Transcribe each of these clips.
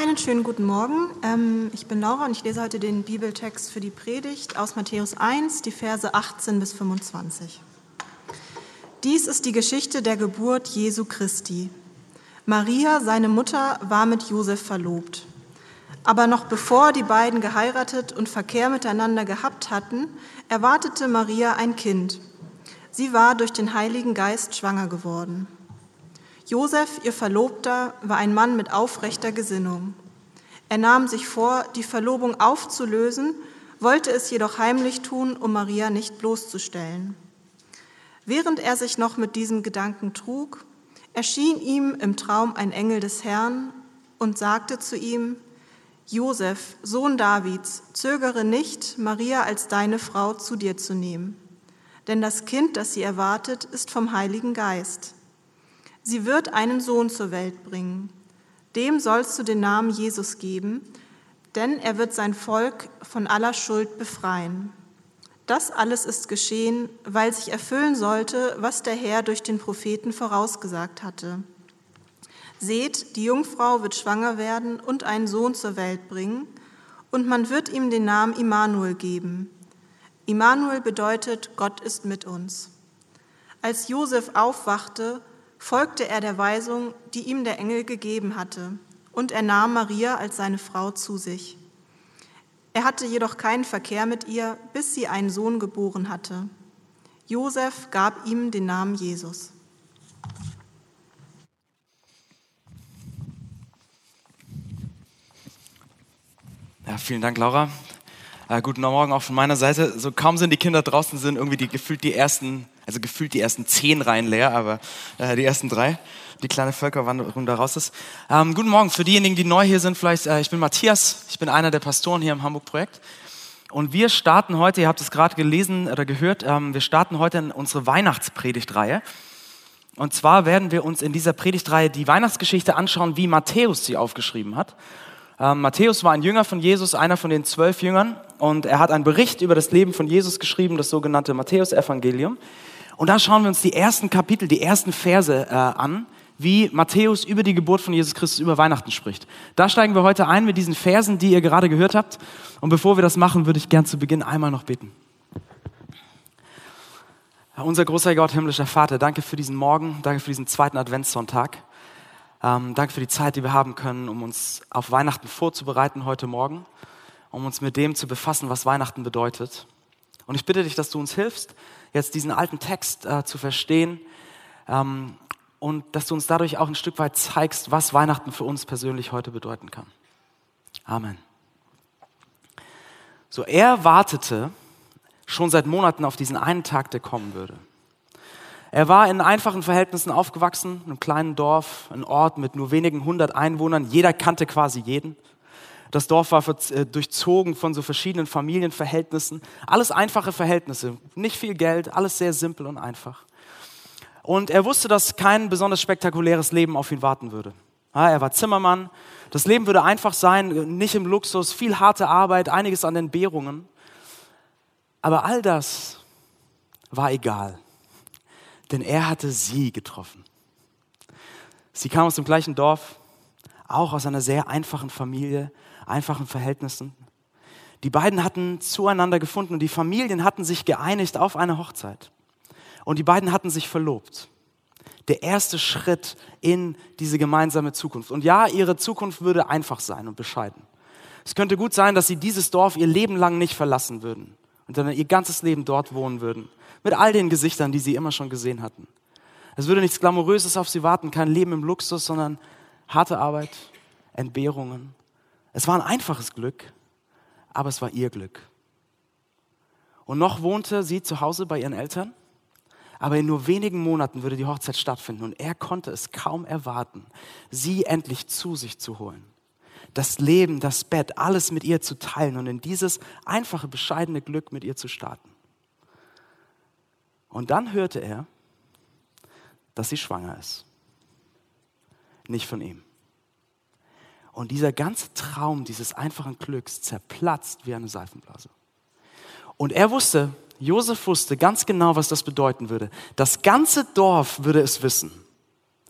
Einen schönen guten Morgen. Ähm, ich bin Laura und ich lese heute den Bibeltext für die Predigt aus Matthäus 1, die Verse 18 bis 25. Dies ist die Geschichte der Geburt Jesu Christi. Maria, seine Mutter, war mit Josef verlobt. Aber noch bevor die beiden geheiratet und Verkehr miteinander gehabt hatten, erwartete Maria ein Kind. Sie war durch den Heiligen Geist schwanger geworden. Josef, ihr Verlobter, war ein Mann mit aufrechter Gesinnung. Er nahm sich vor, die Verlobung aufzulösen, wollte es jedoch heimlich tun, um Maria nicht bloßzustellen. Während er sich noch mit diesem Gedanken trug, erschien ihm im Traum ein Engel des Herrn und sagte zu ihm, Josef, Sohn Davids, zögere nicht, Maria als deine Frau zu dir zu nehmen, denn das Kind, das sie erwartet, ist vom Heiligen Geist. Sie wird einen Sohn zur Welt bringen. Dem sollst du den Namen Jesus geben, denn er wird sein Volk von aller Schuld befreien. Das alles ist geschehen, weil sich erfüllen sollte, was der Herr durch den Propheten vorausgesagt hatte. Seht, die Jungfrau wird schwanger werden und einen Sohn zur Welt bringen, und man wird ihm den Namen Immanuel geben. Immanuel bedeutet, Gott ist mit uns. Als Josef aufwachte, folgte er der Weisung, die ihm der Engel gegeben hatte, und er nahm Maria als seine Frau zu sich. Er hatte jedoch keinen Verkehr mit ihr, bis sie einen Sohn geboren hatte. Josef gab ihm den Namen Jesus. Ja, vielen Dank, Laura. Äh, guten Morgen auch von meiner Seite. So kaum sind die Kinder draußen, sind irgendwie die, gefühlt die ersten also gefühlt die ersten zehn Reihen leer, aber äh, die ersten drei, die kleine Völkerwanderung da raus ist. Ähm, guten Morgen für diejenigen, die neu hier sind. Vielleicht, äh, ich bin Matthias, ich bin einer der Pastoren hier im Hamburg-Projekt. Und wir starten heute, ihr habt es gerade gelesen oder gehört, ähm, wir starten heute in unsere Weihnachtspredigtreihe. Und zwar werden wir uns in dieser Predigtreihe die Weihnachtsgeschichte anschauen, wie Matthäus sie aufgeschrieben hat. Ähm, Matthäus war ein Jünger von Jesus, einer von den zwölf Jüngern. Und er hat einen Bericht über das Leben von Jesus geschrieben, das sogenannte Matthäus-Evangelium. Und da schauen wir uns die ersten Kapitel, die ersten Verse äh, an, wie Matthäus über die Geburt von Jesus Christus über Weihnachten spricht. Da steigen wir heute ein mit diesen Versen, die ihr gerade gehört habt. Und bevor wir das machen, würde ich gern zu Beginn einmal noch beten. Unser großer Gott, himmlischer Vater, danke für diesen Morgen, danke für diesen zweiten Adventssonntag. Ähm, danke für die Zeit, die wir haben können, um uns auf Weihnachten vorzubereiten heute Morgen, um uns mit dem zu befassen, was Weihnachten bedeutet. Und ich bitte dich, dass du uns hilfst, jetzt diesen alten Text äh, zu verstehen ähm, und dass du uns dadurch auch ein Stück weit zeigst, was Weihnachten für uns persönlich heute bedeuten kann. Amen. So, er wartete schon seit Monaten auf diesen einen Tag, der kommen würde. Er war in einfachen Verhältnissen aufgewachsen, in einem kleinen Dorf, ein Ort mit nur wenigen hundert Einwohnern. Jeder kannte quasi jeden. Das Dorf war äh, durchzogen von so verschiedenen Familienverhältnissen. Alles einfache Verhältnisse, nicht viel Geld, alles sehr simpel und einfach. Und er wusste, dass kein besonders spektakuläres Leben auf ihn warten würde. er war Zimmermann. Das Leben würde einfach sein, nicht im Luxus, viel harte Arbeit, einiges an Entbehrungen. Aber all das war egal, denn er hatte sie getroffen. Sie kam aus dem gleichen Dorf, auch aus einer sehr einfachen Familie, einfachen Verhältnissen. Die beiden hatten zueinander gefunden und die Familien hatten sich geeinigt auf eine Hochzeit. Und die beiden hatten sich verlobt. Der erste Schritt in diese gemeinsame Zukunft. Und ja, ihre Zukunft würde einfach sein und bescheiden. Es könnte gut sein, dass sie dieses Dorf ihr Leben lang nicht verlassen würden und dann ihr ganzes Leben dort wohnen würden. Mit all den Gesichtern, die sie immer schon gesehen hatten. Es würde nichts Glamouröses auf sie warten, kein Leben im Luxus, sondern harte Arbeit, Entbehrungen es war ein einfaches Glück, aber es war ihr Glück. Und noch wohnte sie zu Hause bei ihren Eltern, aber in nur wenigen Monaten würde die Hochzeit stattfinden und er konnte es kaum erwarten, sie endlich zu sich zu holen. Das Leben, das Bett, alles mit ihr zu teilen und in dieses einfache, bescheidene Glück mit ihr zu starten. Und dann hörte er, dass sie schwanger ist. Nicht von ihm. Und dieser ganze Traum dieses einfachen Glücks zerplatzt wie eine Seifenblase. Und er wusste, Josef wusste ganz genau, was das bedeuten würde. Das ganze Dorf würde es wissen.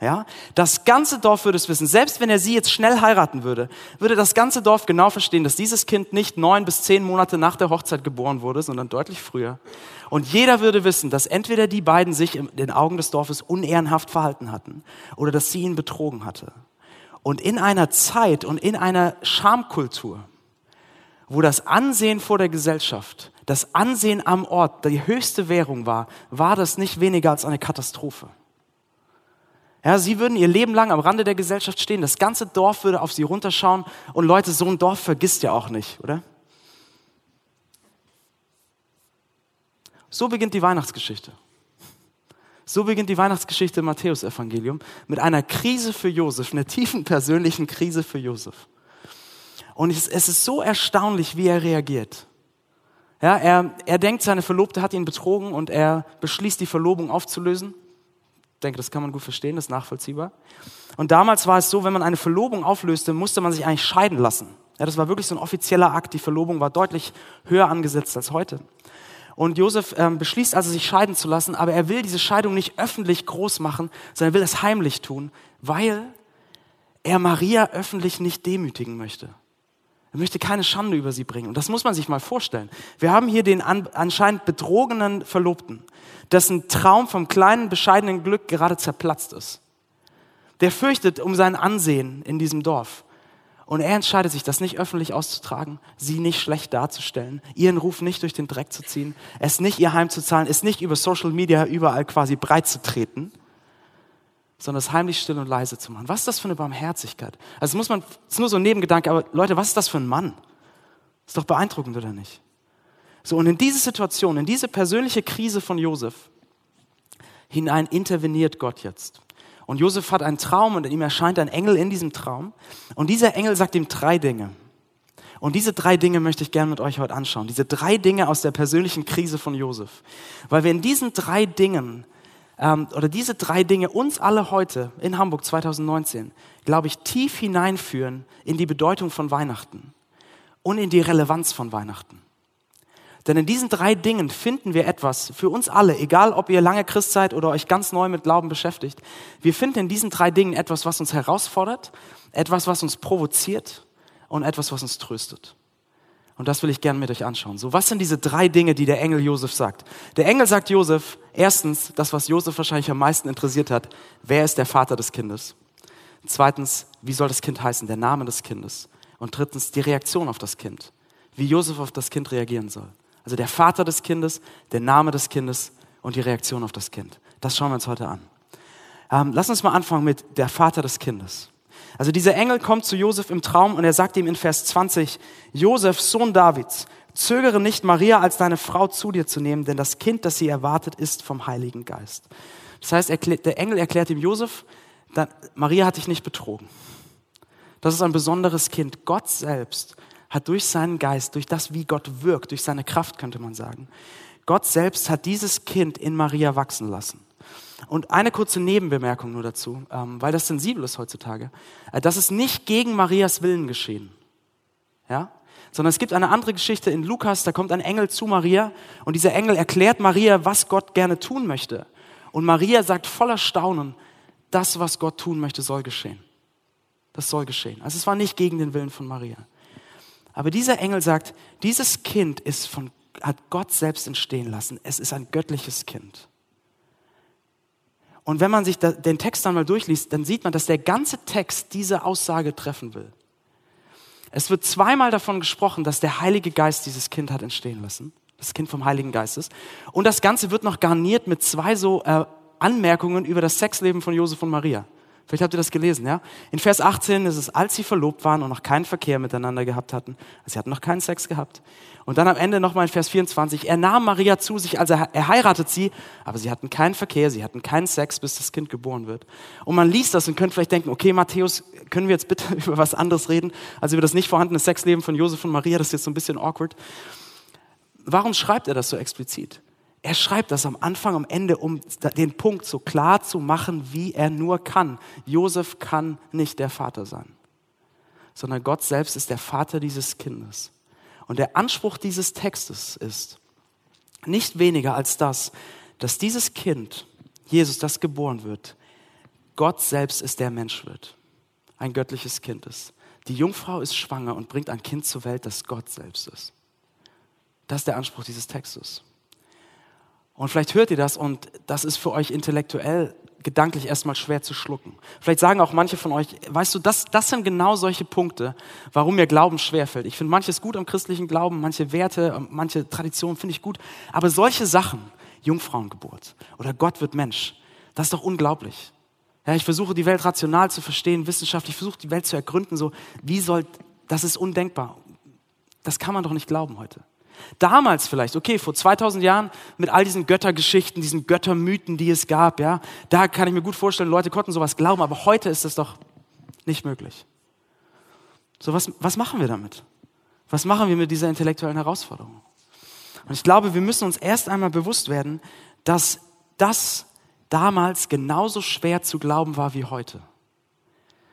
Ja, das ganze Dorf würde es wissen. Selbst wenn er sie jetzt schnell heiraten würde, würde das ganze Dorf genau verstehen, dass dieses Kind nicht neun bis zehn Monate nach der Hochzeit geboren wurde, sondern deutlich früher. Und jeder würde wissen, dass entweder die beiden sich in den Augen des Dorfes unehrenhaft verhalten hatten oder dass sie ihn betrogen hatte. Und in einer Zeit und in einer Schamkultur, wo das Ansehen vor der Gesellschaft, das Ansehen am Ort die höchste Währung war, war das nicht weniger als eine Katastrophe. Ja, sie würden ihr Leben lang am Rande der Gesellschaft stehen. Das ganze Dorf würde auf sie runterschauen. Und Leute, so ein Dorf vergisst ja auch nicht, oder? So beginnt die Weihnachtsgeschichte. So beginnt die Weihnachtsgeschichte im Matthäusevangelium mit einer Krise für Josef, einer tiefen persönlichen Krise für Josef. Und es, es ist so erstaunlich, wie er reagiert. Ja, er, er denkt, seine Verlobte hat ihn betrogen und er beschließt, die Verlobung aufzulösen denke, das kann man gut verstehen, das ist nachvollziehbar. Und damals war es so, wenn man eine Verlobung auflöste, musste man sich eigentlich scheiden lassen. Ja, das war wirklich so ein offizieller Akt. Die Verlobung war deutlich höher angesetzt als heute. Und Josef ähm, beschließt also, sich scheiden zu lassen, aber er will diese Scheidung nicht öffentlich groß machen, sondern er will es heimlich tun, weil er Maria öffentlich nicht demütigen möchte. Er möchte keine Schande über sie bringen. Und das muss man sich mal vorstellen. Wir haben hier den anscheinend betrogenen Verlobten, dessen Traum vom kleinen, bescheidenen Glück gerade zerplatzt ist. Der fürchtet um sein Ansehen in diesem Dorf. Und er entscheidet sich, das nicht öffentlich auszutragen, sie nicht schlecht darzustellen, ihren Ruf nicht durch den Dreck zu ziehen, es nicht ihr Heim zu zahlen, es nicht über Social Media überall quasi breit zu treten, sondern es heimlich still und leise zu machen. Was ist das für eine Barmherzigkeit? Also muss man, es ist nur so ein Nebengedanke, aber Leute, was ist das für ein Mann? Ist doch beeindruckend, oder nicht? So, und in diese Situation, in diese persönliche Krise von Josef hinein interveniert Gott jetzt. Und Josef hat einen Traum und ihm erscheint ein Engel in diesem Traum. Und dieser Engel sagt ihm drei Dinge. Und diese drei Dinge möchte ich gerne mit euch heute anschauen. Diese drei Dinge aus der persönlichen Krise von Josef. Weil wir in diesen drei Dingen ähm, oder diese drei Dinge uns alle heute in Hamburg 2019, glaube ich, tief hineinführen in die Bedeutung von Weihnachten und in die Relevanz von Weihnachten. Denn in diesen drei Dingen finden wir etwas für uns alle, egal ob ihr lange Christ seid oder euch ganz neu mit Glauben beschäftigt. Wir finden in diesen drei Dingen etwas, was uns herausfordert, etwas, was uns provoziert und etwas, was uns tröstet. Und das will ich gerne mit euch anschauen. So, was sind diese drei Dinge, die der Engel Josef sagt? Der Engel sagt Josef, erstens, das, was Josef wahrscheinlich am meisten interessiert hat, wer ist der Vater des Kindes? Zweitens, wie soll das Kind heißen? Der Name des Kindes. Und drittens, die Reaktion auf das Kind. Wie Josef auf das Kind reagieren soll. Also der Vater des Kindes, der Name des Kindes und die Reaktion auf das Kind. Das schauen wir uns heute an. Ähm, lass uns mal anfangen mit der Vater des Kindes. Also dieser Engel kommt zu Josef im Traum und er sagt ihm in Vers 20, Josef, Sohn Davids, zögere nicht, Maria als deine Frau zu dir zu nehmen, denn das Kind, das sie erwartet, ist vom Heiligen Geist. Das heißt, der Engel erklärt ihm Josef, Maria hat dich nicht betrogen. Das ist ein besonderes Kind. Gott selbst hat durch seinen Geist, durch das, wie Gott wirkt, durch seine Kraft, könnte man sagen, Gott selbst hat dieses Kind in Maria wachsen lassen. Und eine kurze Nebenbemerkung nur dazu, ähm, weil das sensibel ist heutzutage. Äh, das ist nicht gegen Marias Willen geschehen. Ja? Sondern es gibt eine andere Geschichte in Lukas, da kommt ein Engel zu Maria und dieser Engel erklärt Maria, was Gott gerne tun möchte. Und Maria sagt voller Staunen, das, was Gott tun möchte, soll geschehen. Das soll geschehen. Also es war nicht gegen den Willen von Maria. Aber dieser Engel sagt, dieses Kind ist von, hat Gott selbst entstehen lassen. Es ist ein göttliches Kind. Und wenn man sich den Text dann mal durchliest, dann sieht man, dass der ganze Text diese Aussage treffen will. Es wird zweimal davon gesprochen, dass der Heilige Geist dieses Kind hat entstehen lassen. Das Kind vom Heiligen Geistes. Und das Ganze wird noch garniert mit zwei so äh, Anmerkungen über das Sexleben von Josef und Maria. Vielleicht habt ihr das gelesen, ja? In Vers 18 ist es, als sie verlobt waren und noch keinen Verkehr miteinander gehabt hatten. Also sie hatten noch keinen Sex gehabt. Und dann am Ende nochmal in Vers 24, er nahm Maria zu sich, also er heiratet sie, aber sie hatten keinen Verkehr, sie hatten keinen Sex, bis das Kind geboren wird. Und man liest das und könnte vielleicht denken, okay, Matthäus, können wir jetzt bitte über was anderes reden, als über das nicht vorhandene Sexleben von Josef und Maria, das ist jetzt so ein bisschen awkward. Warum schreibt er das so explizit? Er schreibt das am Anfang, am Ende, um den Punkt so klar zu machen, wie er nur kann. Josef kann nicht der Vater sein, sondern Gott selbst ist der Vater dieses Kindes. Und der Anspruch dieses Textes ist nicht weniger als das, dass dieses Kind, Jesus, das geboren wird, Gott selbst ist der Mensch wird, ein göttliches Kind ist. Die Jungfrau ist schwanger und bringt ein Kind zur Welt, das Gott selbst ist. Das ist der Anspruch dieses Textes. Und vielleicht hört ihr das und das ist für euch intellektuell, gedanklich erstmal schwer zu schlucken. Vielleicht sagen auch manche von euch, weißt du, das, das sind genau solche Punkte, warum mir Glauben schwerfällt. Ich finde manches gut am christlichen Glauben, manche Werte, manche Traditionen finde ich gut, aber solche Sachen, Jungfrauengeburt oder Gott wird Mensch, das ist doch unglaublich. Ja, ich versuche die Welt rational zu verstehen, wissenschaftlich, ich versuche die Welt zu ergründen, so, wie soll, das ist undenkbar. Das kann man doch nicht glauben heute. Damals vielleicht, okay, vor 2000 Jahren mit all diesen Göttergeschichten, diesen Göttermythen, die es gab, ja, da kann ich mir gut vorstellen, Leute konnten sowas glauben, aber heute ist das doch nicht möglich. So, was, was machen wir damit? Was machen wir mit dieser intellektuellen Herausforderung? Und ich glaube, wir müssen uns erst einmal bewusst werden, dass das damals genauso schwer zu glauben war wie heute.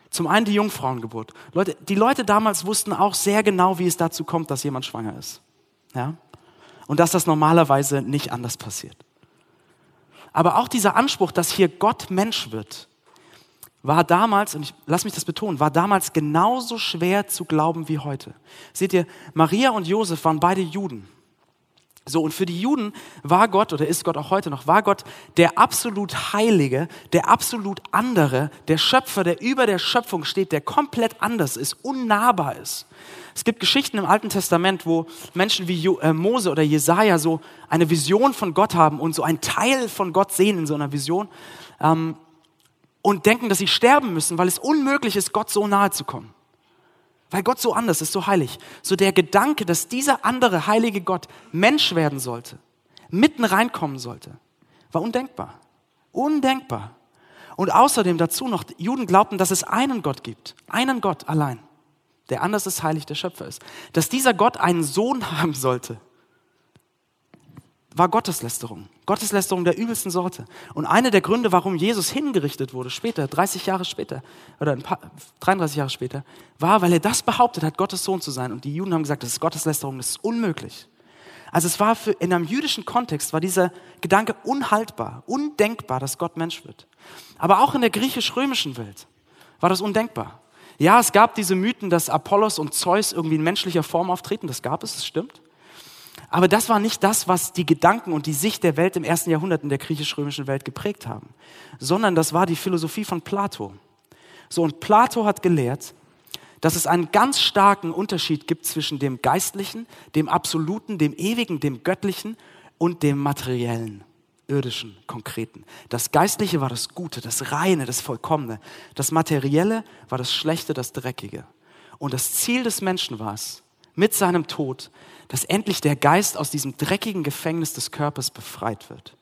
Zum einen die Jungfrauengeburt. Leute, die Leute damals wussten auch sehr genau, wie es dazu kommt, dass jemand schwanger ist. Ja? Und dass das normalerweise nicht anders passiert. Aber auch dieser Anspruch, dass hier Gott Mensch wird, war damals, und ich lass mich das betonen, war damals genauso schwer zu glauben wie heute. Seht ihr, Maria und Josef waren beide Juden. So, und für die Juden war Gott, oder ist Gott auch heute noch, war Gott der absolut Heilige, der absolut andere, der Schöpfer, der über der Schöpfung steht, der komplett anders ist, unnahbar ist. Es gibt Geschichten im Alten Testament, wo Menschen wie äh, Mose oder Jesaja so eine Vision von Gott haben und so einen Teil von Gott sehen in so einer Vision ähm, und denken, dass sie sterben müssen, weil es unmöglich ist, Gott so nahe zu kommen. Weil Gott so anders ist, so heilig. So der Gedanke, dass dieser andere heilige Gott Mensch werden sollte, mitten reinkommen sollte, war undenkbar. Undenkbar. Und außerdem dazu noch, Juden glaubten, dass es einen Gott gibt. Einen Gott allein der anders ist, heilig, der Schöpfer ist, dass dieser Gott einen Sohn haben sollte, war Gotteslästerung. Gotteslästerung der übelsten Sorte. Und einer der Gründe, warum Jesus hingerichtet wurde, später, 30 Jahre später, oder ein paar, 33 Jahre später, war, weil er das behauptet hat, Gottes Sohn zu sein. Und die Juden haben gesagt, das ist Gotteslästerung, das ist unmöglich. Also es war für, in einem jüdischen Kontext war dieser Gedanke unhaltbar, undenkbar, dass Gott Mensch wird. Aber auch in der griechisch-römischen Welt war das undenkbar. Ja, es gab diese Mythen, dass Apollos und Zeus irgendwie in menschlicher Form auftreten. Das gab es, das stimmt. Aber das war nicht das, was die Gedanken und die Sicht der Welt im ersten Jahrhundert in der griechisch-römischen Welt geprägt haben, sondern das war die Philosophie von Plato. So, und Plato hat gelehrt, dass es einen ganz starken Unterschied gibt zwischen dem Geistlichen, dem Absoluten, dem Ewigen, dem Göttlichen und dem Materiellen irdischen, konkreten. Das Geistliche war das Gute, das Reine, das Vollkommene. Das Materielle war das Schlechte, das Dreckige. Und das Ziel des Menschen war es, mit seinem Tod, dass endlich der Geist aus diesem dreckigen Gefängnis des Körpers befreit wird.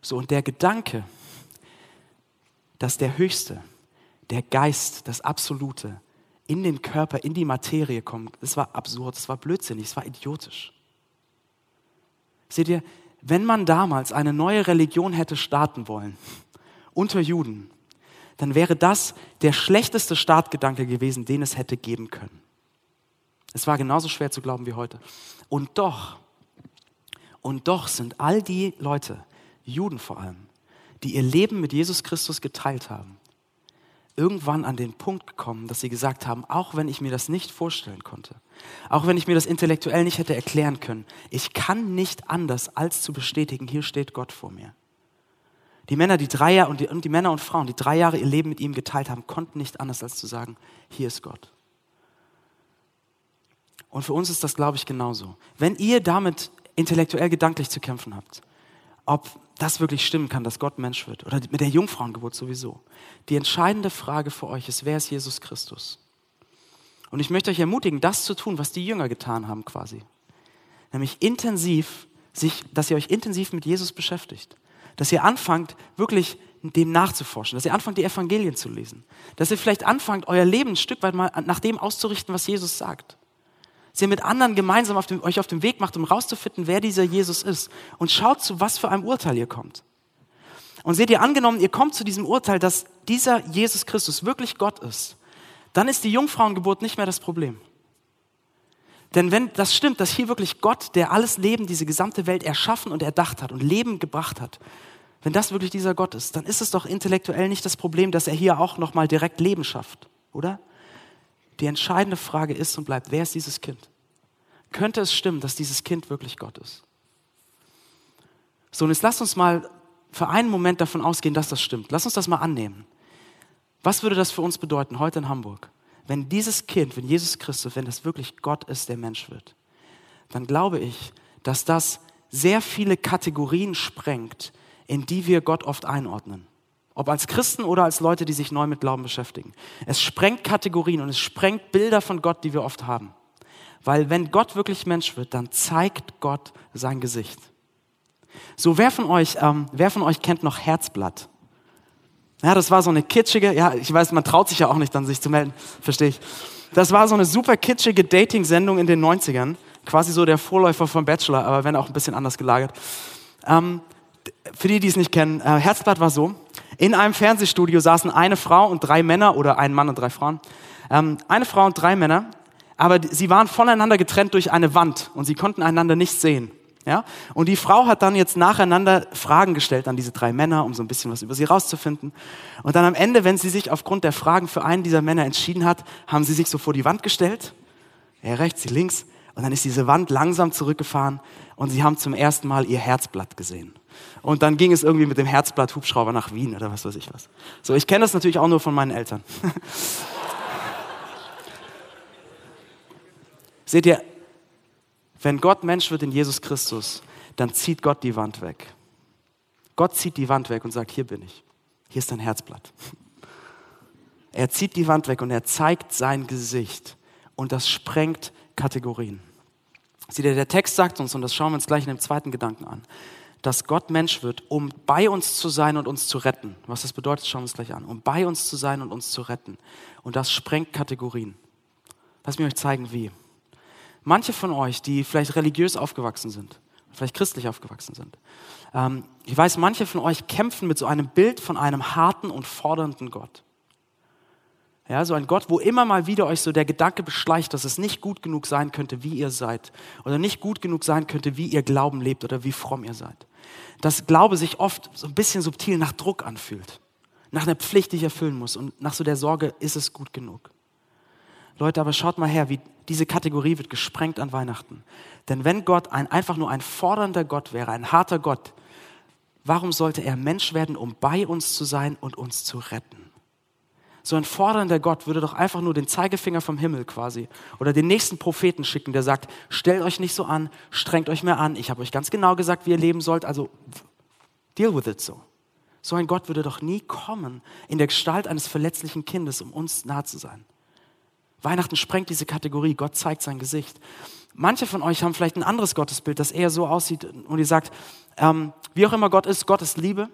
So, und der Gedanke, dass der Höchste, der Geist, das Absolute, in den Körper, in die Materie kommt, das war absurd, das war blödsinnig, das war idiotisch. Seht ihr, wenn man damals eine neue Religion hätte starten wollen, unter Juden, dann wäre das der schlechteste Startgedanke gewesen, den es hätte geben können. Es war genauso schwer zu glauben wie heute. Und doch, und doch sind all die Leute, Juden vor allem, die ihr Leben mit Jesus Christus geteilt haben, irgendwann an den Punkt gekommen, dass sie gesagt haben, auch wenn ich mir das nicht vorstellen konnte, auch wenn ich mir das intellektuell nicht hätte erklären können, ich kann nicht anders, als zu bestätigen, hier steht Gott vor mir. Die Männer, die drei Jahre und die, und die Männer und Frauen, die drei Jahre ihr Leben mit ihm geteilt haben, konnten nicht anders, als zu sagen, hier ist Gott. Und für uns ist das, glaube ich, genauso. Wenn ihr damit intellektuell gedanklich zu kämpfen habt, ob das wirklich stimmen kann, dass Gott Mensch wird. Oder mit der Jungfrauengeburt sowieso. Die entscheidende Frage für euch ist, wer ist Jesus Christus? Und ich möchte euch ermutigen, das zu tun, was die Jünger getan haben quasi. Nämlich intensiv, sich, dass ihr euch intensiv mit Jesus beschäftigt. Dass ihr anfangt, wirklich dem nachzuforschen. Dass ihr anfangt, die Evangelien zu lesen. Dass ihr vielleicht anfangt, euer Leben ein Stück weit mal nach dem auszurichten, was Jesus sagt dass ihr mit anderen gemeinsam auf dem, euch auf dem Weg macht, um rauszufinden, wer dieser Jesus ist. Und schaut zu, was für einem Urteil ihr kommt. Und seht ihr, angenommen, ihr kommt zu diesem Urteil, dass dieser Jesus Christus wirklich Gott ist, dann ist die Jungfrauengeburt nicht mehr das Problem. Denn wenn das stimmt, dass hier wirklich Gott, der alles Leben, diese gesamte Welt erschaffen und erdacht hat und Leben gebracht hat, wenn das wirklich dieser Gott ist, dann ist es doch intellektuell nicht das Problem, dass er hier auch nochmal direkt Leben schafft, oder? Die entscheidende Frage ist und bleibt, wer ist dieses Kind? Könnte es stimmen, dass dieses Kind wirklich Gott ist? So, und jetzt lasst uns mal für einen Moment davon ausgehen, dass das stimmt. Lass uns das mal annehmen. Was würde das für uns bedeuten heute in Hamburg? Wenn dieses Kind, wenn Jesus Christus, wenn das wirklich Gott ist, der Mensch wird, dann glaube ich, dass das sehr viele Kategorien sprengt, in die wir Gott oft einordnen. Ob als Christen oder als Leute, die sich neu mit Glauben beschäftigen. Es sprengt Kategorien und es sprengt Bilder von Gott, die wir oft haben. Weil wenn Gott wirklich Mensch wird, dann zeigt Gott sein Gesicht. So, wer von euch, ähm, wer von euch kennt noch Herzblatt? Ja, das war so eine kitschige, ja, ich weiß, man traut sich ja auch nicht dann, sich zu melden, verstehe ich. Das war so eine super kitschige Dating-Sendung in den 90ern. Quasi so der Vorläufer vom Bachelor, aber wenn auch ein bisschen anders gelagert. Ähm, für die, die es nicht kennen, äh, Herzblatt war so, in einem Fernsehstudio saßen eine Frau und drei Männer oder ein Mann und drei Frauen. Ähm, eine Frau und drei Männer, aber sie waren voneinander getrennt durch eine Wand und sie konnten einander nicht sehen. Ja? Und die Frau hat dann jetzt nacheinander Fragen gestellt an diese drei Männer, um so ein bisschen was über sie rauszufinden. Und dann am Ende, wenn sie sich aufgrund der Fragen für einen dieser Männer entschieden hat, haben sie sich so vor die Wand gestellt. Er rechts, sie links. Und dann ist diese Wand langsam zurückgefahren und sie haben zum ersten Mal ihr Herzblatt gesehen. Und dann ging es irgendwie mit dem Herzblatt Hubschrauber nach Wien oder was weiß ich was. So, ich kenne das natürlich auch nur von meinen Eltern. Seht ihr, wenn Gott Mensch wird in Jesus Christus, dann zieht Gott die Wand weg. Gott zieht die Wand weg und sagt, hier bin ich. Hier ist dein Herzblatt. Er zieht die Wand weg und er zeigt sein Gesicht. Und das sprengt Kategorien. Seht ihr, der Text sagt uns, und das schauen wir uns gleich in dem zweiten Gedanken an, dass Gott Mensch wird, um bei uns zu sein und uns zu retten. Was das bedeutet, schauen wir uns gleich an. Um bei uns zu sein und uns zu retten. Und das sprengt Kategorien. Lass mich euch zeigen, wie. Manche von euch, die vielleicht religiös aufgewachsen sind, vielleicht christlich aufgewachsen sind, ähm, ich weiß, manche von euch kämpfen mit so einem Bild von einem harten und fordernden Gott. Ja, so ein Gott, wo immer mal wieder euch so der Gedanke beschleicht, dass es nicht gut genug sein könnte, wie ihr seid. Oder nicht gut genug sein könnte, wie ihr Glauben lebt oder wie fromm ihr seid. Dass Glaube sich oft so ein bisschen subtil nach Druck anfühlt. Nach einer Pflicht, die ich erfüllen muss. Und nach so der Sorge, ist es gut genug. Leute, aber schaut mal her, wie diese Kategorie wird gesprengt an Weihnachten. Denn wenn Gott ein, einfach nur ein fordernder Gott wäre, ein harter Gott, warum sollte er Mensch werden, um bei uns zu sein und uns zu retten? So ein fordernder Gott würde doch einfach nur den Zeigefinger vom Himmel quasi oder den nächsten Propheten schicken, der sagt, stellt euch nicht so an, strengt euch mehr an, ich habe euch ganz genau gesagt, wie ihr leben sollt, also deal with it so. So ein Gott würde doch nie kommen in der Gestalt eines verletzlichen Kindes, um uns nah zu sein. Weihnachten sprengt diese Kategorie, Gott zeigt sein Gesicht. Manche von euch haben vielleicht ein anderes Gottesbild, das eher so aussieht und ihr sagt, ähm, wie auch immer Gott ist, Gott ist Liebe.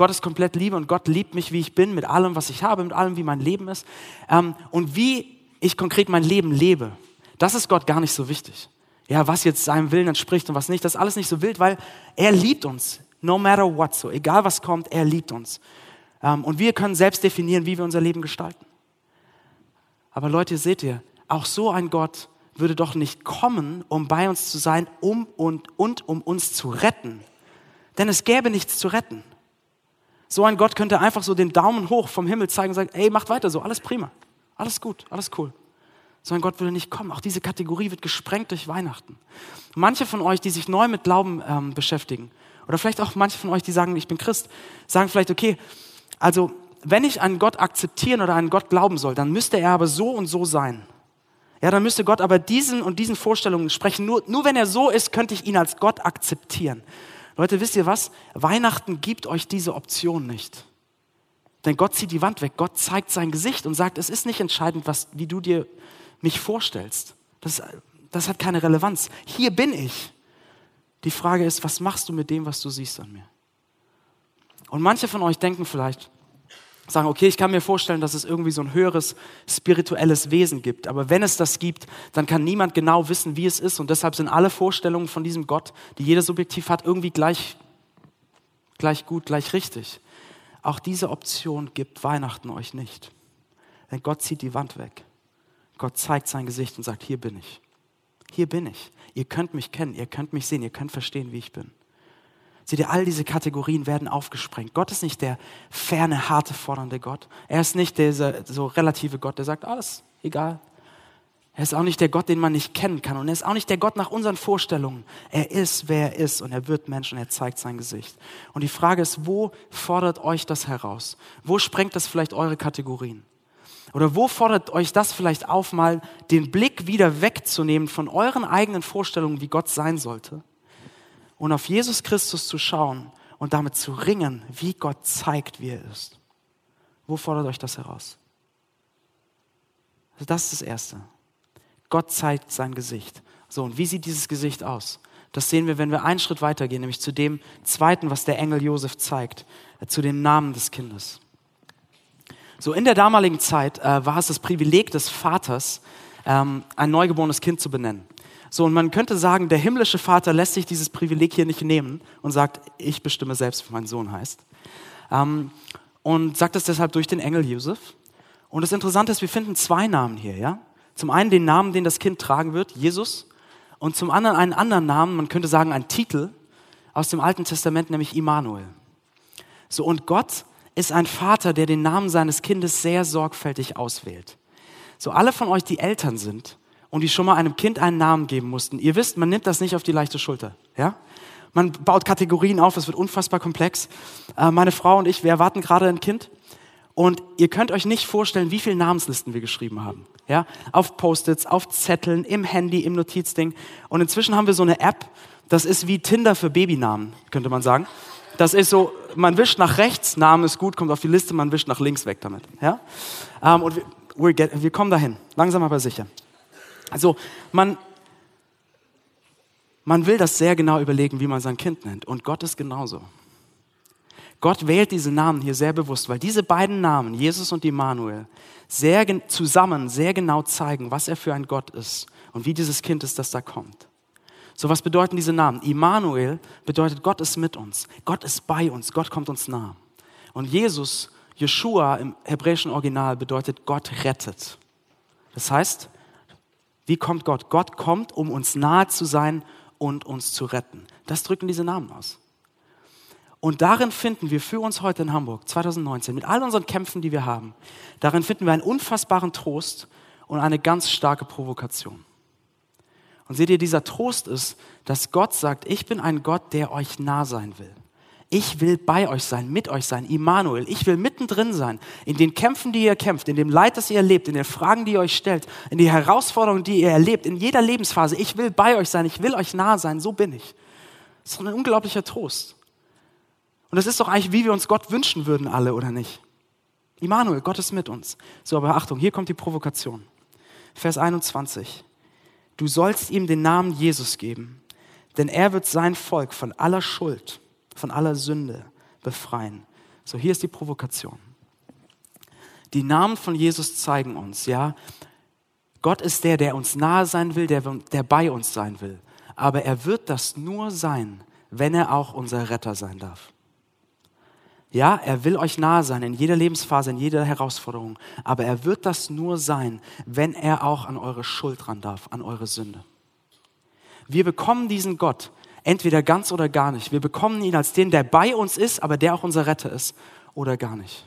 Gott ist komplett Liebe und Gott liebt mich, wie ich bin, mit allem, was ich habe, mit allem, wie mein Leben ist. Ähm, und wie ich konkret mein Leben lebe, das ist Gott gar nicht so wichtig. Ja, was jetzt seinem Willen entspricht und was nicht, das ist alles nicht so wild, weil er liebt uns. No matter what, so egal was kommt, er liebt uns. Ähm, und wir können selbst definieren, wie wir unser Leben gestalten. Aber Leute, seht ihr, auch so ein Gott würde doch nicht kommen, um bei uns zu sein, um und, und um uns zu retten. Denn es gäbe nichts zu retten. So ein Gott könnte einfach so den Daumen hoch vom Himmel zeigen und sagen, ey, macht weiter so, alles prima, alles gut, alles cool. So ein Gott würde nicht kommen. Auch diese Kategorie wird gesprengt durch Weihnachten. Manche von euch, die sich neu mit Glauben ähm, beschäftigen, oder vielleicht auch manche von euch, die sagen, ich bin Christ, sagen vielleicht, okay, also wenn ich einen Gott akzeptieren oder einen Gott glauben soll, dann müsste er aber so und so sein. Ja, dann müsste Gott aber diesen und diesen Vorstellungen sprechen. Nur, nur wenn er so ist, könnte ich ihn als Gott akzeptieren. Leute, wisst ihr was? Weihnachten gibt euch diese Option nicht. Denn Gott zieht die Wand weg. Gott zeigt sein Gesicht und sagt, es ist nicht entscheidend, was, wie du dir mich vorstellst. Das, das hat keine Relevanz. Hier bin ich. Die Frage ist, was machst du mit dem, was du siehst an mir? Und manche von euch denken vielleicht, sagen, okay, ich kann mir vorstellen, dass es irgendwie so ein höheres spirituelles Wesen gibt. Aber wenn es das gibt, dann kann niemand genau wissen, wie es ist. Und deshalb sind alle Vorstellungen von diesem Gott, die jeder subjektiv hat, irgendwie gleich, gleich gut, gleich richtig. Auch diese Option gibt Weihnachten euch nicht. Denn Gott zieht die Wand weg. Gott zeigt sein Gesicht und sagt, hier bin ich. Hier bin ich. Ihr könnt mich kennen, ihr könnt mich sehen, ihr könnt verstehen, wie ich bin. Seht ihr, all diese Kategorien werden aufgesprengt. Gott ist nicht der ferne, harte, fordernde Gott. Er ist nicht dieser so relative Gott, der sagt, alles egal. Er ist auch nicht der Gott, den man nicht kennen kann. Und er ist auch nicht der Gott nach unseren Vorstellungen. Er ist, wer er ist. Und er wird Mensch und er zeigt sein Gesicht. Und die Frage ist, wo fordert euch das heraus? Wo sprengt das vielleicht eure Kategorien? Oder wo fordert euch das vielleicht auf, mal den Blick wieder wegzunehmen von euren eigenen Vorstellungen, wie Gott sein sollte? Und auf Jesus Christus zu schauen und damit zu ringen, wie Gott zeigt, wie er ist. Wo fordert euch das heraus? Also das ist das Erste. Gott zeigt sein Gesicht. So, und wie sieht dieses Gesicht aus? Das sehen wir, wenn wir einen Schritt weitergehen, nämlich zu dem zweiten, was der Engel Josef zeigt, äh, zu dem Namen des Kindes. So, in der damaligen Zeit äh, war es das Privileg des Vaters, ähm, ein neugeborenes Kind zu benennen. So, und man könnte sagen, der himmlische Vater lässt sich dieses Privileg hier nicht nehmen und sagt, ich bestimme selbst, wie mein Sohn heißt. Ähm, und sagt das deshalb durch den Engel Josef. Und das Interessante ist, wir finden zwei Namen hier, ja? Zum einen den Namen, den das Kind tragen wird, Jesus, und zum anderen einen anderen Namen, man könnte sagen einen Titel aus dem Alten Testament, nämlich Immanuel. So, und Gott ist ein Vater, der den Namen seines Kindes sehr sorgfältig auswählt. So, alle von euch, die Eltern sind und die schon mal einem Kind einen Namen geben mussten, ihr wisst, man nimmt das nicht auf die leichte Schulter, ja? Man baut Kategorien auf, es wird unfassbar komplex. Äh, meine Frau und ich, wir erwarten gerade ein Kind und ihr könnt euch nicht vorstellen, wie viele Namenslisten wir geschrieben haben. Ja, auf Post-its, auf Zetteln, im Handy, im Notizding. Und inzwischen haben wir so eine App, das ist wie Tinder für Babynamen, könnte man sagen. Das ist so, man wischt nach rechts, Name ist gut, kommt auf die Liste, man wischt nach links weg damit. Ja? Ähm, und wir, get, wir kommen dahin, langsam aber sicher. Also man, man will das sehr genau überlegen, wie man sein Kind nennt. Und Gott ist genauso. Gott wählt diese Namen hier sehr bewusst, weil diese beiden Namen, Jesus und Immanuel, sehr zusammen sehr genau zeigen, was er für ein Gott ist und wie dieses Kind ist, das da kommt. So, was bedeuten diese Namen? Immanuel bedeutet, Gott ist mit uns. Gott ist bei uns. Gott kommt uns nah. Und Jesus, Yeshua im hebräischen Original bedeutet, Gott rettet. Das heißt, wie kommt Gott? Gott kommt, um uns nahe zu sein und uns zu retten. Das drücken diese Namen aus. Und darin finden wir für uns heute in Hamburg 2019, mit all unseren Kämpfen, die wir haben, darin finden wir einen unfassbaren Trost und eine ganz starke Provokation. Und seht ihr, dieser Trost ist, dass Gott sagt, ich bin ein Gott, der euch nah sein will. Ich will bei euch sein, mit euch sein, Immanuel. Ich will mittendrin sein, in den Kämpfen, die ihr kämpft, in dem Leid, das ihr erlebt, in den Fragen, die ihr euch stellt, in die Herausforderungen, die ihr erlebt, in jeder Lebensphase. Ich will bei euch sein, ich will euch nah sein, so bin ich. Das ist ein unglaublicher Trost. Und das ist doch eigentlich, wie wir uns Gott wünschen würden, alle, oder nicht? Immanuel, Gott ist mit uns. So, aber Achtung, hier kommt die Provokation. Vers 21. Du sollst ihm den Namen Jesus geben, denn er wird sein Volk von aller Schuld, von aller Sünde befreien. So, hier ist die Provokation. Die Namen von Jesus zeigen uns, ja, Gott ist der, der uns nahe sein will, der, der bei uns sein will. Aber er wird das nur sein, wenn er auch unser Retter sein darf. Ja, er will euch nahe sein in jeder Lebensphase, in jeder Herausforderung. Aber er wird das nur sein, wenn er auch an eure Schuld ran darf, an eure Sünde. Wir bekommen diesen Gott entweder ganz oder gar nicht. Wir bekommen ihn als den, der bei uns ist, aber der auch unser Retter ist, oder gar nicht.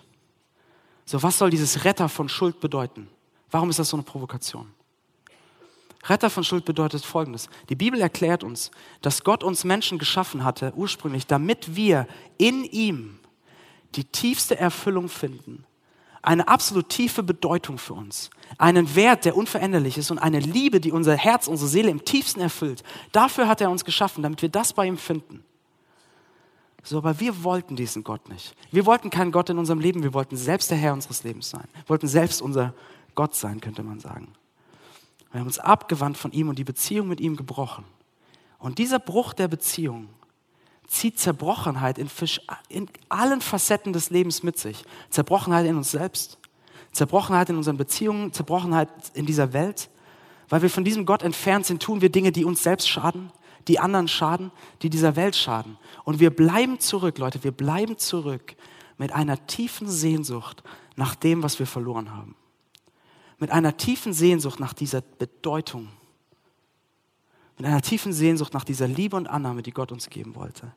So, was soll dieses Retter von Schuld bedeuten? Warum ist das so eine Provokation? Retter von Schuld bedeutet Folgendes. Die Bibel erklärt uns, dass Gott uns Menschen geschaffen hatte, ursprünglich, damit wir in ihm die tiefste Erfüllung finden, eine absolut tiefe Bedeutung für uns, einen Wert, der unveränderlich ist und eine Liebe, die unser Herz, unsere Seele im tiefsten erfüllt. Dafür hat er uns geschaffen, damit wir das bei ihm finden. So, aber wir wollten diesen Gott nicht. Wir wollten keinen Gott in unserem Leben, wir wollten selbst der Herr unseres Lebens sein. Wir wollten selbst unser Gott sein, könnte man sagen. Wir haben uns abgewandt von ihm und die Beziehung mit ihm gebrochen. Und dieser Bruch der Beziehung zieht Zerbrochenheit in, in allen Facetten des Lebens mit sich. Zerbrochenheit in uns selbst, Zerbrochenheit in unseren Beziehungen, Zerbrochenheit in dieser Welt. Weil wir von diesem Gott entfernt sind, tun wir Dinge, die uns selbst schaden, die anderen schaden, die dieser Welt schaden. Und wir bleiben zurück, Leute, wir bleiben zurück mit einer tiefen Sehnsucht nach dem, was wir verloren haben. Mit einer tiefen Sehnsucht nach dieser Bedeutung mit einer tiefen Sehnsucht nach dieser Liebe und Annahme, die Gott uns geben wollte.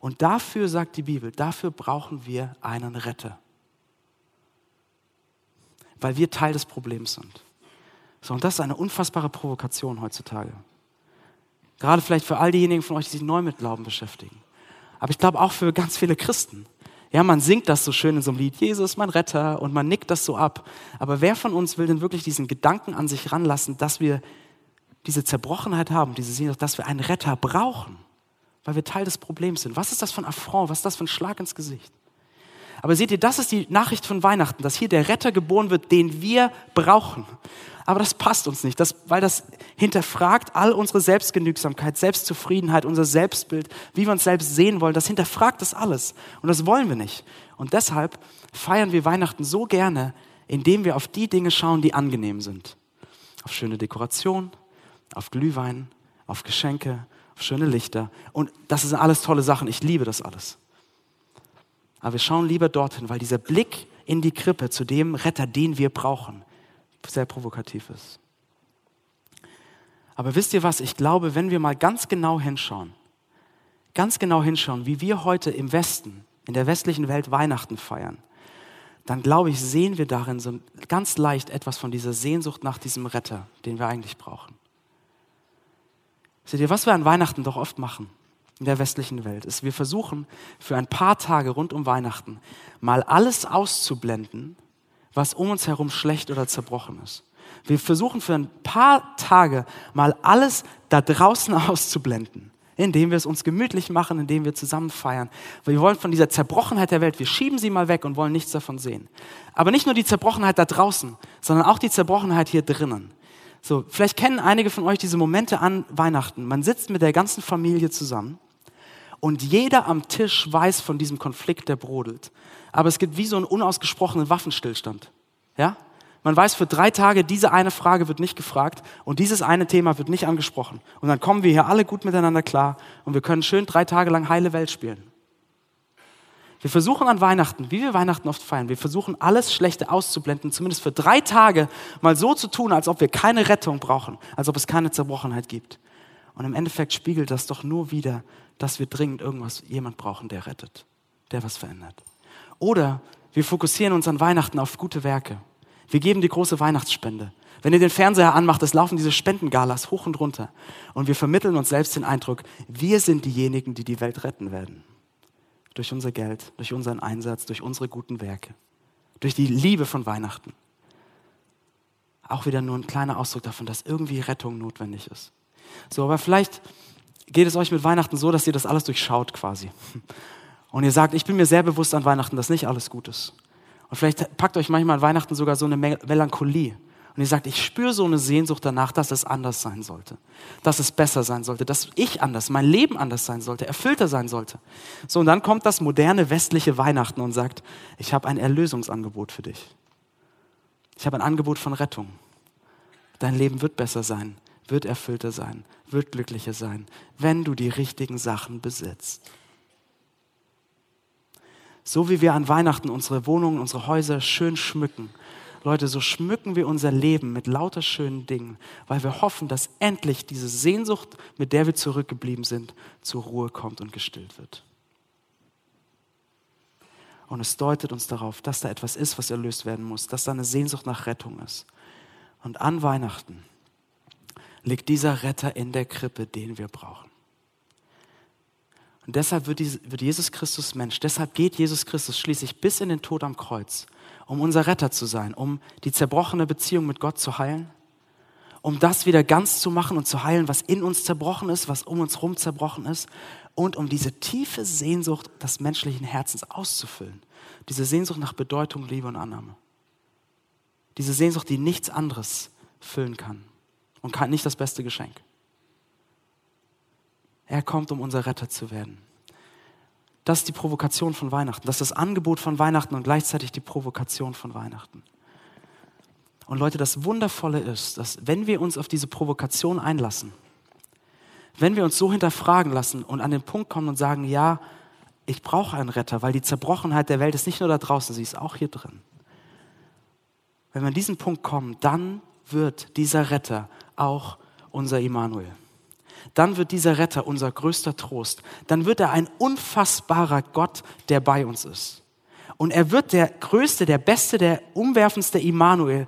Und dafür, sagt die Bibel, dafür brauchen wir einen Retter. Weil wir Teil des Problems sind. So, und das ist eine unfassbare Provokation heutzutage. Gerade vielleicht für all diejenigen von euch, die sich neu mit Glauben beschäftigen. Aber ich glaube auch für ganz viele Christen. Ja, man singt das so schön in so einem Lied, Jesus, mein Retter, und man nickt das so ab. Aber wer von uns will denn wirklich diesen Gedanken an sich ranlassen, dass wir diese Zerbrochenheit haben, diese Sehnsucht, dass wir einen Retter brauchen, weil wir Teil des Problems sind? Was ist das für ein Affront? Was ist das für ein Schlag ins Gesicht? Aber seht ihr, das ist die Nachricht von Weihnachten, dass hier der Retter geboren wird, den wir brauchen. Aber das passt uns nicht, das, weil das hinterfragt all unsere Selbstgenügsamkeit, Selbstzufriedenheit, unser Selbstbild, wie wir uns selbst sehen wollen. Das hinterfragt das alles. Und das wollen wir nicht. Und deshalb feiern wir Weihnachten so gerne, indem wir auf die Dinge schauen, die angenehm sind. Auf schöne Dekoration, auf Glühwein, auf Geschenke, auf schöne Lichter. Und das sind alles tolle Sachen. Ich liebe das alles. Aber wir schauen lieber dorthin, weil dieser Blick in die Krippe zu dem Retter, den wir brauchen, sehr provokativ ist. Aber wisst ihr was? Ich glaube, wenn wir mal ganz genau hinschauen, ganz genau hinschauen, wie wir heute im Westen, in der westlichen Welt Weihnachten feiern, dann glaube ich, sehen wir darin so ganz leicht etwas von dieser Sehnsucht nach diesem Retter, den wir eigentlich brauchen. Seht ihr, was wir an Weihnachten doch oft machen? in der westlichen Welt ist, wir versuchen für ein paar Tage rund um Weihnachten mal alles auszublenden, was um uns herum schlecht oder zerbrochen ist. Wir versuchen für ein paar Tage mal alles da draußen auszublenden, indem wir es uns gemütlich machen, indem wir zusammen feiern. Wir wollen von dieser Zerbrochenheit der Welt, wir schieben sie mal weg und wollen nichts davon sehen. Aber nicht nur die Zerbrochenheit da draußen, sondern auch die Zerbrochenheit hier drinnen. So, vielleicht kennen einige von euch diese Momente an Weihnachten. Man sitzt mit der ganzen Familie zusammen und jeder am Tisch weiß von diesem Konflikt, der brodelt. Aber es gibt wie so einen unausgesprochenen Waffenstillstand. Ja? Man weiß für drei Tage, diese eine Frage wird nicht gefragt und dieses eine Thema wird nicht angesprochen. Und dann kommen wir hier alle gut miteinander klar und wir können schön drei Tage lang heile Welt spielen. Wir versuchen an Weihnachten, wie wir Weihnachten oft feiern, wir versuchen alles Schlechte auszublenden, zumindest für drei Tage mal so zu tun, als ob wir keine Rettung brauchen, als ob es keine Zerbrochenheit gibt. Und im Endeffekt spiegelt das doch nur wieder, dass wir dringend irgendwas, jemand brauchen, der rettet, der was verändert. Oder wir fokussieren uns an Weihnachten auf gute Werke. Wir geben die große Weihnachtsspende. Wenn ihr den Fernseher anmacht, es laufen diese Spendengalas hoch und runter. Und wir vermitteln uns selbst den Eindruck, wir sind diejenigen, die die Welt retten werden. Durch unser Geld, durch unseren Einsatz, durch unsere guten Werke, durch die Liebe von Weihnachten. Auch wieder nur ein kleiner Ausdruck davon, dass irgendwie Rettung notwendig ist. So, aber vielleicht geht es euch mit Weihnachten so, dass ihr das alles durchschaut quasi. Und ihr sagt, ich bin mir sehr bewusst an Weihnachten, dass nicht alles gut ist. Und vielleicht packt euch manchmal an Weihnachten sogar so eine Melancholie. Und ihr sagt, ich spüre so eine Sehnsucht danach, dass es anders sein sollte. Dass es besser sein sollte. Dass ich anders, mein Leben anders sein sollte, erfüllter sein sollte. So, und dann kommt das moderne westliche Weihnachten und sagt, ich habe ein Erlösungsangebot für dich. Ich habe ein Angebot von Rettung. Dein Leben wird besser sein wird erfüllter sein, wird glücklicher sein, wenn du die richtigen Sachen besitzt. So wie wir an Weihnachten unsere Wohnungen, unsere Häuser schön schmücken, Leute, so schmücken wir unser Leben mit lauter schönen Dingen, weil wir hoffen, dass endlich diese Sehnsucht, mit der wir zurückgeblieben sind, zur Ruhe kommt und gestillt wird. Und es deutet uns darauf, dass da etwas ist, was erlöst werden muss, dass da eine Sehnsucht nach Rettung ist. Und an Weihnachten liegt dieser Retter in der Krippe, den wir brauchen. Und deshalb wird Jesus Christus Mensch. Deshalb geht Jesus Christus schließlich bis in den Tod am Kreuz, um unser Retter zu sein, um die zerbrochene Beziehung mit Gott zu heilen, um das wieder ganz zu machen und zu heilen, was in uns zerbrochen ist, was um uns herum zerbrochen ist und um diese tiefe Sehnsucht des menschlichen Herzens auszufüllen. Diese Sehnsucht nach Bedeutung, Liebe und Annahme. Diese Sehnsucht, die nichts anderes füllen kann und kann nicht das beste Geschenk. Er kommt, um unser Retter zu werden. Das ist die Provokation von Weihnachten. Das ist das Angebot von Weihnachten und gleichzeitig die Provokation von Weihnachten. Und Leute, das Wundervolle ist, dass wenn wir uns auf diese Provokation einlassen, wenn wir uns so hinterfragen lassen und an den Punkt kommen und sagen, ja, ich brauche einen Retter, weil die Zerbrochenheit der Welt ist nicht nur da draußen, sie ist auch hier drin. Wenn wir an diesen Punkt kommen, dann wird dieser Retter auch unser Immanuel. Dann wird dieser Retter unser größter Trost. Dann wird er ein unfassbarer Gott, der bei uns ist. Und er wird der größte, der beste, der umwerfendste Immanuel,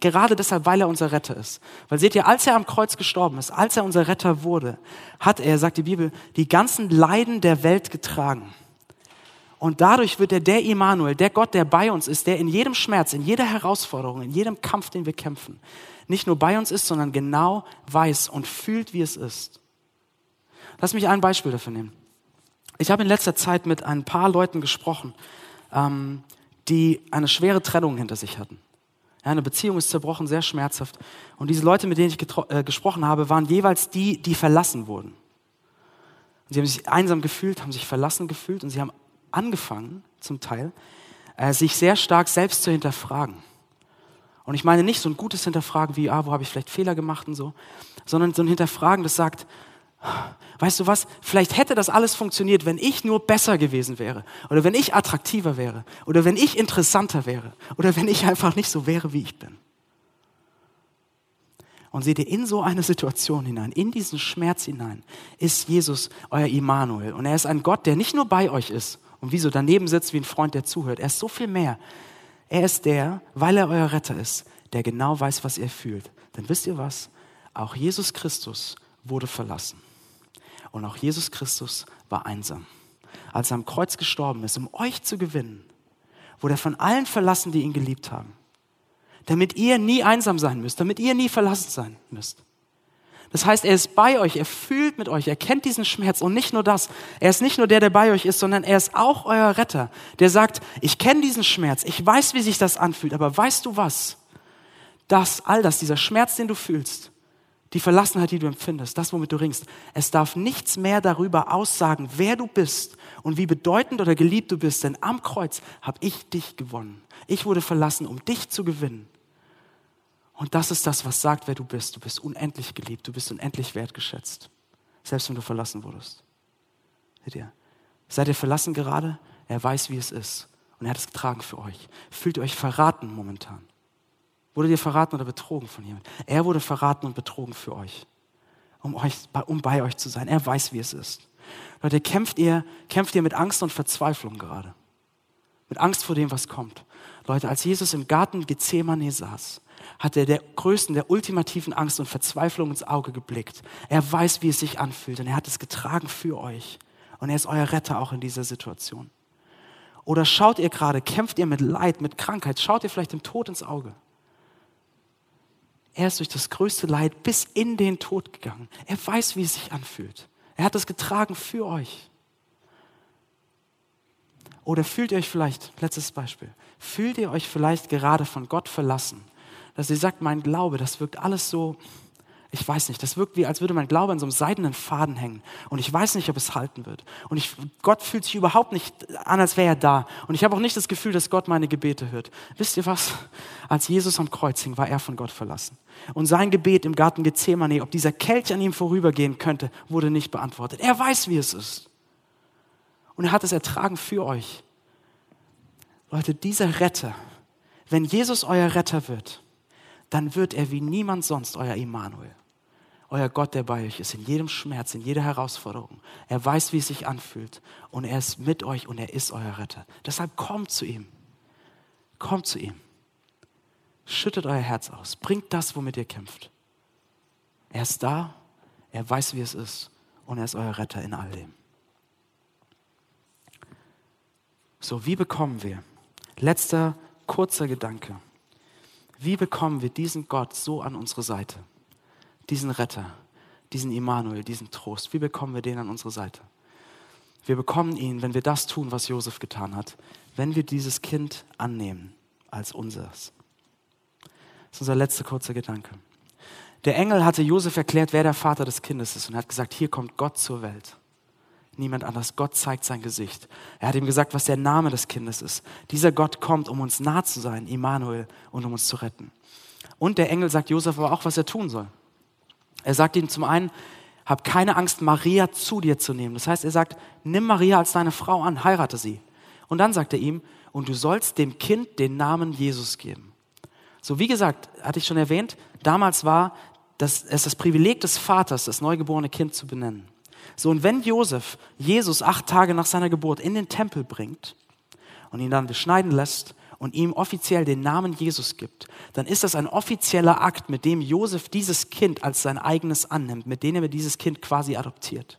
gerade deshalb, weil er unser Retter ist. Weil seht ihr, als er am Kreuz gestorben ist, als er unser Retter wurde, hat er, sagt die Bibel, die ganzen Leiden der Welt getragen. Und dadurch wird er der Immanuel, der Gott, der bei uns ist, der in jedem Schmerz, in jeder Herausforderung, in jedem Kampf, den wir kämpfen, nicht nur bei uns ist, sondern genau weiß und fühlt, wie es ist. Lass mich ein Beispiel dafür nehmen. Ich habe in letzter Zeit mit ein paar Leuten gesprochen, ähm, die eine schwere Trennung hinter sich hatten. Ja, eine Beziehung ist zerbrochen, sehr schmerzhaft. Und diese Leute, mit denen ich äh, gesprochen habe, waren jeweils die, die verlassen wurden. Und sie haben sich einsam gefühlt, haben sich verlassen gefühlt und sie haben angefangen, zum Teil, äh, sich sehr stark selbst zu hinterfragen. Und ich meine nicht so ein gutes Hinterfragen wie, ah, wo habe ich vielleicht Fehler gemacht und so, sondern so ein Hinterfragen, das sagt, weißt du was, vielleicht hätte das alles funktioniert, wenn ich nur besser gewesen wäre oder wenn ich attraktiver wäre oder wenn ich interessanter wäre oder wenn ich einfach nicht so wäre, wie ich bin. Und seht ihr, in so eine Situation hinein, in diesen Schmerz hinein, ist Jesus euer Immanuel. Und er ist ein Gott, der nicht nur bei euch ist, und wie so daneben sitzt wie ein Freund, der zuhört. Er ist so viel mehr. Er ist der, weil er euer Retter ist, der genau weiß, was ihr fühlt. Denn wisst ihr was? Auch Jesus Christus wurde verlassen. Und auch Jesus Christus war einsam. Als er am Kreuz gestorben ist, um euch zu gewinnen, wurde er von allen verlassen, die ihn geliebt haben. Damit ihr nie einsam sein müsst, damit ihr nie verlassen sein müsst. Das heißt, er ist bei euch, er fühlt mit euch, er kennt diesen Schmerz und nicht nur das. Er ist nicht nur der, der bei euch ist, sondern er ist auch euer Retter, der sagt, ich kenne diesen Schmerz, ich weiß, wie sich das anfühlt, aber weißt du was? Das, all das, dieser Schmerz, den du fühlst, die Verlassenheit, die du empfindest, das, womit du ringst, es darf nichts mehr darüber aussagen, wer du bist und wie bedeutend oder geliebt du bist, denn am Kreuz habe ich dich gewonnen. Ich wurde verlassen, um dich zu gewinnen. Und das ist das, was sagt, wer du bist. Du bist unendlich geliebt, du bist unendlich wertgeschätzt, selbst wenn du verlassen wurdest. Seht ihr? Seid ihr verlassen gerade? Er weiß, wie es ist. Und er hat es getragen für euch. Fühlt ihr euch verraten momentan? Wurde ihr verraten oder betrogen von jemandem? Er wurde verraten und betrogen für euch, um, euch, um bei euch zu sein. Er weiß, wie es ist. Leute, kämpft ihr, kämpft ihr mit Angst und Verzweiflung gerade? Mit Angst vor dem, was kommt. Leute, als Jesus im Garten Gethsemane saß, hat er der größten, der ultimativen Angst und Verzweiflung ins Auge geblickt. Er weiß, wie es sich anfühlt und er hat es getragen für euch. Und er ist euer Retter auch in dieser Situation. Oder schaut ihr gerade, kämpft ihr mit Leid, mit Krankheit, schaut ihr vielleicht dem Tod ins Auge. Er ist durch das größte Leid bis in den Tod gegangen. Er weiß, wie es sich anfühlt. Er hat es getragen für euch. Oder fühlt ihr euch vielleicht, letztes Beispiel, fühlt ihr euch vielleicht gerade von Gott verlassen? dass sie sagt, mein Glaube, das wirkt alles so, ich weiß nicht, das wirkt wie, als würde mein Glaube an so einem seidenen Faden hängen. Und ich weiß nicht, ob es halten wird. Und ich, Gott fühlt sich überhaupt nicht an, als wäre er da. Und ich habe auch nicht das Gefühl, dass Gott meine Gebete hört. Wisst ihr was? Als Jesus am Kreuz hing, war er von Gott verlassen. Und sein Gebet im Garten Gethsemane, ob dieser Kelch an ihm vorübergehen könnte, wurde nicht beantwortet. Er weiß, wie es ist. Und er hat es ertragen für euch. Leute, dieser Retter, wenn Jesus euer Retter wird, dann wird er wie niemand sonst euer Immanuel. Euer Gott, der bei euch ist, in jedem Schmerz, in jeder Herausforderung. Er weiß, wie es sich anfühlt. Und er ist mit euch und er ist euer Retter. Deshalb kommt zu ihm. Kommt zu ihm. Schüttet euer Herz aus. Bringt das, womit ihr kämpft. Er ist da. Er weiß, wie es ist. Und er ist euer Retter in all dem. So, wie bekommen wir? Letzter kurzer Gedanke. Wie bekommen wir diesen Gott so an unsere Seite? Diesen Retter, diesen Immanuel, diesen Trost. Wie bekommen wir den an unsere Seite? Wir bekommen ihn, wenn wir das tun, was Josef getan hat. Wenn wir dieses Kind annehmen als unseres. Das ist unser letzter kurzer Gedanke. Der Engel hatte Josef erklärt, wer der Vater des Kindes ist und hat gesagt, hier kommt Gott zur Welt niemand anders. Gott zeigt sein Gesicht. Er hat ihm gesagt, was der Name des Kindes ist. Dieser Gott kommt, um uns nah zu sein, Immanuel, und um uns zu retten. Und der Engel sagt Josef aber auch, was er tun soll. Er sagt ihm zum einen, hab keine Angst, Maria zu dir zu nehmen. Das heißt, er sagt, nimm Maria als deine Frau an, heirate sie. Und dann sagt er ihm, und du sollst dem Kind den Namen Jesus geben. So wie gesagt, hatte ich schon erwähnt, damals war das, es das Privileg des Vaters, das neugeborene Kind zu benennen. So, und wenn Josef Jesus acht Tage nach seiner Geburt in den Tempel bringt und ihn dann beschneiden lässt und ihm offiziell den Namen Jesus gibt, dann ist das ein offizieller Akt, mit dem Josef dieses Kind als sein eigenes annimmt, mit dem er dieses Kind quasi adoptiert.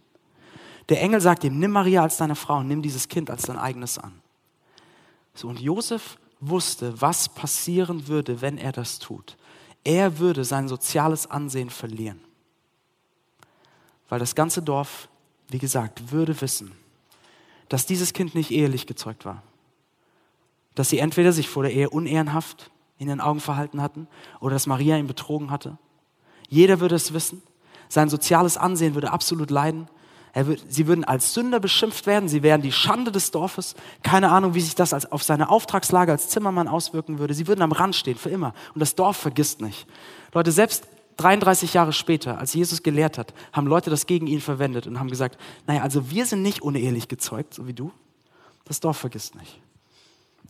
Der Engel sagt ihm, nimm Maria als deine Frau und nimm dieses Kind als dein eigenes an. So, und Josef wusste, was passieren würde, wenn er das tut. Er würde sein soziales Ansehen verlieren. Weil das ganze Dorf, wie gesagt, würde wissen, dass dieses Kind nicht ehelich gezeugt war. Dass sie entweder sich vor der Ehe unehrenhaft in den Augen verhalten hatten oder dass Maria ihn betrogen hatte. Jeder würde es wissen. Sein soziales Ansehen würde absolut leiden. Wird, sie würden als Sünder beschimpft werden, sie wären die Schande des Dorfes. Keine Ahnung, wie sich das als, auf seine Auftragslage als Zimmermann auswirken würde. Sie würden am Rand stehen, für immer. Und das Dorf vergisst nicht. Leute, selbst 33 Jahre später, als Jesus gelehrt hat, haben Leute das gegen ihn verwendet und haben gesagt, naja, also wir sind nicht unehelich gezeugt, so wie du. Das Dorf vergisst nicht.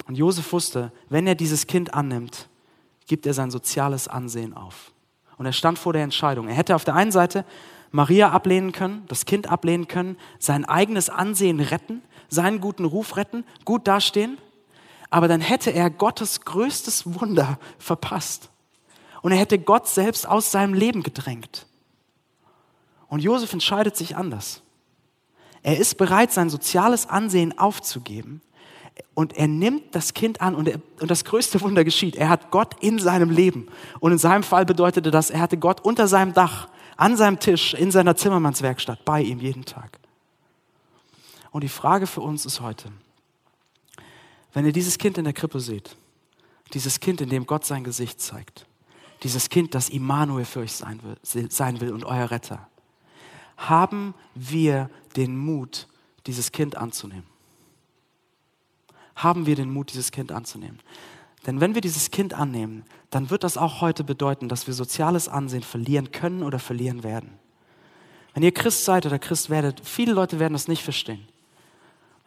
Und Josef wusste, wenn er dieses Kind annimmt, gibt er sein soziales Ansehen auf. Und er stand vor der Entscheidung. Er hätte auf der einen Seite Maria ablehnen können, das Kind ablehnen können, sein eigenes Ansehen retten, seinen guten Ruf retten, gut dastehen, aber dann hätte er Gottes größtes Wunder verpasst. Und er hätte Gott selbst aus seinem Leben gedrängt. Und Josef entscheidet sich anders. Er ist bereit, sein soziales Ansehen aufzugeben. Und er nimmt das Kind an und, er, und das größte Wunder geschieht. Er hat Gott in seinem Leben. Und in seinem Fall bedeutete das, er hatte Gott unter seinem Dach, an seinem Tisch, in seiner Zimmermannswerkstatt, bei ihm jeden Tag. Und die Frage für uns ist heute, wenn ihr dieses Kind in der Krippe seht, dieses Kind, in dem Gott sein Gesicht zeigt, dieses Kind, das Immanuel für euch sein will, sein will und euer Retter. Haben wir den Mut, dieses Kind anzunehmen? Haben wir den Mut, dieses Kind anzunehmen? Denn wenn wir dieses Kind annehmen, dann wird das auch heute bedeuten, dass wir soziales Ansehen verlieren können oder verlieren werden. Wenn ihr Christ seid oder Christ werdet, viele Leute werden das nicht verstehen.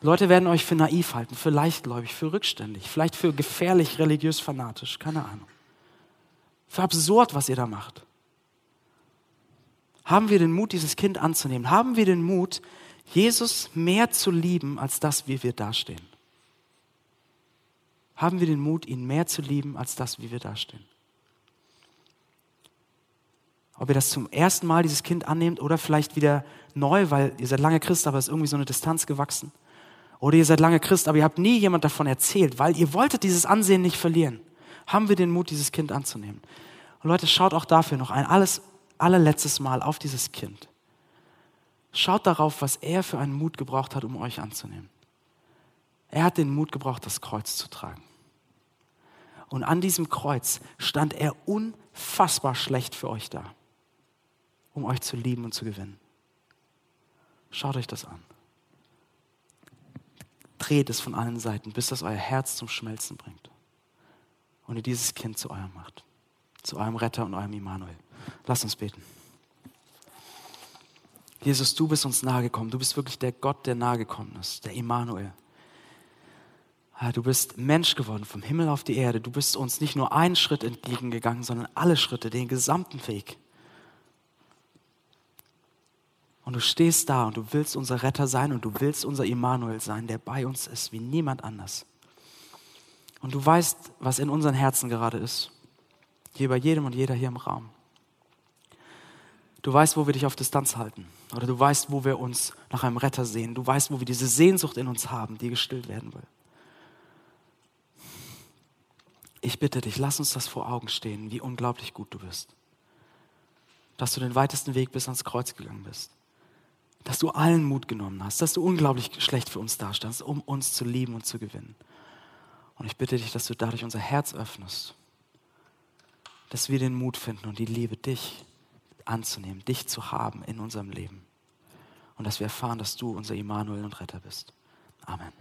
Leute werden euch für naiv halten, für leichtgläubig, für rückständig, vielleicht für gefährlich religiös fanatisch, keine Ahnung. Für absurd, was ihr da macht. Haben wir den Mut, dieses Kind anzunehmen? Haben wir den Mut, Jesus mehr zu lieben, als das, wie wir dastehen? Haben wir den Mut, ihn mehr zu lieben, als das, wie wir dastehen? Ob ihr das zum ersten Mal, dieses Kind annehmt, oder vielleicht wieder neu, weil ihr seid lange Christ, aber es ist irgendwie so eine Distanz gewachsen. Oder ihr seid lange Christ, aber ihr habt nie jemand davon erzählt, weil ihr wolltet dieses Ansehen nicht verlieren haben wir den Mut, dieses Kind anzunehmen. Und Leute, schaut auch dafür noch ein alles, allerletztes Mal auf dieses Kind. Schaut darauf, was er für einen Mut gebraucht hat, um euch anzunehmen. Er hat den Mut gebraucht, das Kreuz zu tragen. Und an diesem Kreuz stand er unfassbar schlecht für euch da, um euch zu lieben und zu gewinnen. Schaut euch das an. Dreht es von allen Seiten, bis das euer Herz zum Schmelzen bringt und ihr dieses Kind zu eurem macht, zu eurem Retter und eurem Immanuel. Lasst uns beten. Jesus, du bist uns nahegekommen. Du bist wirklich der Gott, der nahegekommen ist, der Immanuel. Du bist Mensch geworden, vom Himmel auf die Erde. Du bist uns nicht nur einen Schritt entgegengegangen, sondern alle Schritte, den gesamten Weg. Und du stehst da und du willst unser Retter sein und du willst unser Immanuel sein, der bei uns ist, wie niemand anders. Und du weißt, was in unseren Herzen gerade ist. Hier bei jedem und jeder hier im Raum. Du weißt, wo wir dich auf Distanz halten. Oder du weißt, wo wir uns nach einem Retter sehen. Du weißt, wo wir diese Sehnsucht in uns haben, die gestillt werden will. Ich bitte dich, lass uns das vor Augen stehen, wie unglaublich gut du bist. Dass du den weitesten Weg bis ans Kreuz gegangen bist. Dass du allen Mut genommen hast. Dass du unglaublich schlecht für uns dastandst, um uns zu lieben und zu gewinnen. Und ich bitte dich, dass du dadurch unser Herz öffnest, dass wir den Mut finden und die Liebe, dich anzunehmen, dich zu haben in unserem Leben. Und dass wir erfahren, dass du unser Immanuel und Retter bist. Amen.